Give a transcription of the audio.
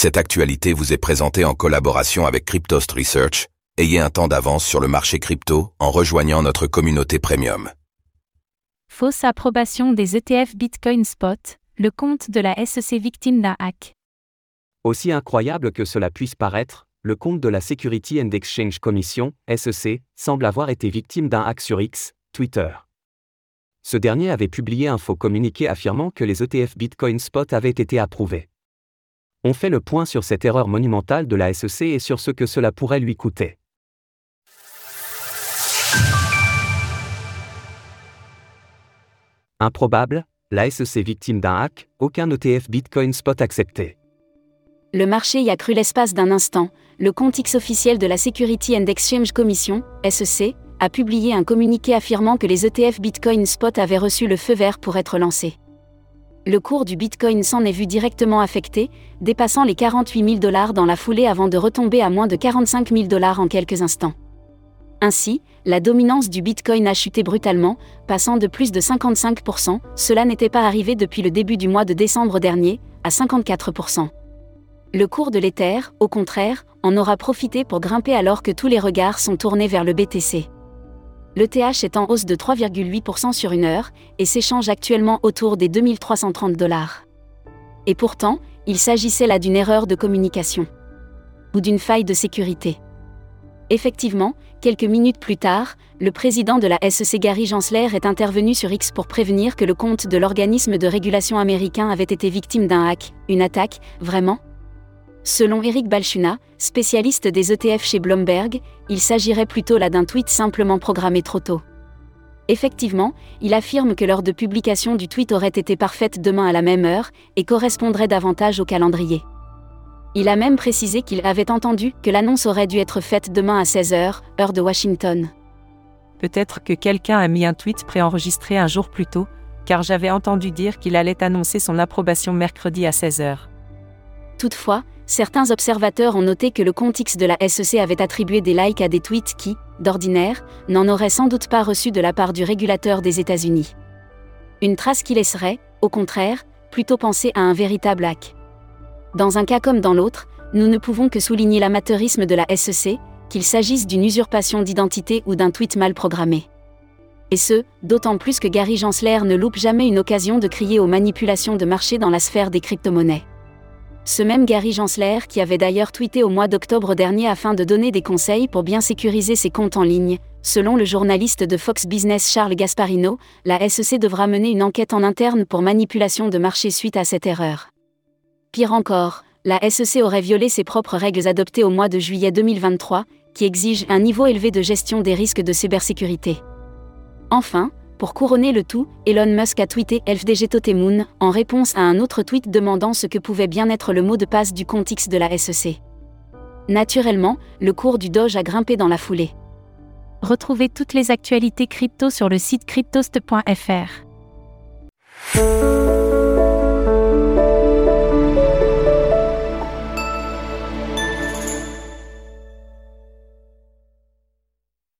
Cette actualité vous est présentée en collaboration avec Cryptost Research. Ayez un temps d'avance sur le marché crypto en rejoignant notre communauté premium. Fausse approbation des ETF Bitcoin Spot, le compte de la SEC victime d'un hack. Aussi incroyable que cela puisse paraître, le compte de la Security and Exchange Commission, SEC, semble avoir été victime d'un hack sur X, Twitter. Ce dernier avait publié un faux communiqué affirmant que les ETF Bitcoin Spot avaient été approuvés. On fait le point sur cette erreur monumentale de la SEC et sur ce que cela pourrait lui coûter. Improbable, la SEC victime d'un hack, aucun ETF Bitcoin Spot accepté. Le marché y a cru l'espace d'un instant. Le compte X officiel de la Security and Exchange Commission, SEC, a publié un communiqué affirmant que les ETF Bitcoin Spot avaient reçu le feu vert pour être lancés le cours du Bitcoin s'en est vu directement affecté, dépassant les 48 000 dollars dans la foulée avant de retomber à moins de 45 000 dollars en quelques instants. Ainsi, la dominance du Bitcoin a chuté brutalement, passant de plus de 55%, cela n'était pas arrivé depuis le début du mois de décembre dernier, à 54%. Le cours de l'Ether, au contraire, en aura profité pour grimper alors que tous les regards sont tournés vers le BTC. L'ETH est en hausse de 3,8% sur une heure et s'échange actuellement autour des 2330 dollars. Et pourtant, il s'agissait là d'une erreur de communication. Ou d'une faille de sécurité. Effectivement, quelques minutes plus tard, le président de la SEC Gary Gensler est intervenu sur X pour prévenir que le compte de l'organisme de régulation américain avait été victime d'un hack, une attaque, vraiment? Selon Eric Balchuna, spécialiste des ETF chez Bloomberg, il s'agirait plutôt là d'un tweet simplement programmé trop tôt. Effectivement, il affirme que l'heure de publication du tweet aurait été parfaite demain à la même heure et correspondrait davantage au calendrier. Il a même précisé qu'il avait entendu que l'annonce aurait dû être faite demain à 16h, heure de Washington. Peut-être que quelqu'un a mis un tweet préenregistré un jour plus tôt, car j'avais entendu dire qu'il allait annoncer son approbation mercredi à 16h. Toutefois, certains observateurs ont noté que le compte X de la SEC avait attribué des likes à des tweets qui, d'ordinaire, n'en auraient sans doute pas reçu de la part du régulateur des États-Unis. Une trace qui laisserait, au contraire, plutôt penser à un véritable hack. Dans un cas comme dans l'autre, nous ne pouvons que souligner l'amateurisme de la SEC, qu'il s'agisse d'une usurpation d'identité ou d'un tweet mal programmé. Et ce, d'autant plus que Gary Gensler ne loupe jamais une occasion de crier aux manipulations de marché dans la sphère des crypto-monnaies. Ce même Gary Gensler qui avait d'ailleurs tweeté au mois d'octobre dernier afin de donner des conseils pour bien sécuriser ses comptes en ligne. Selon le journaliste de Fox Business Charles Gasparino, la SEC devra mener une enquête en interne pour manipulation de marché suite à cette erreur. Pire encore, la SEC aurait violé ses propres règles adoptées au mois de juillet 2023, qui exigent un niveau élevé de gestion des risques de cybersécurité. Enfin, pour couronner le tout, Elon Musk a tweeté LFDG Totemoon en réponse à un autre tweet demandant ce que pouvait bien être le mot de passe du compte X de la SEC. Naturellement, le cours du Doge a grimpé dans la foulée. Retrouvez toutes les actualités crypto sur le site cryptost.fr.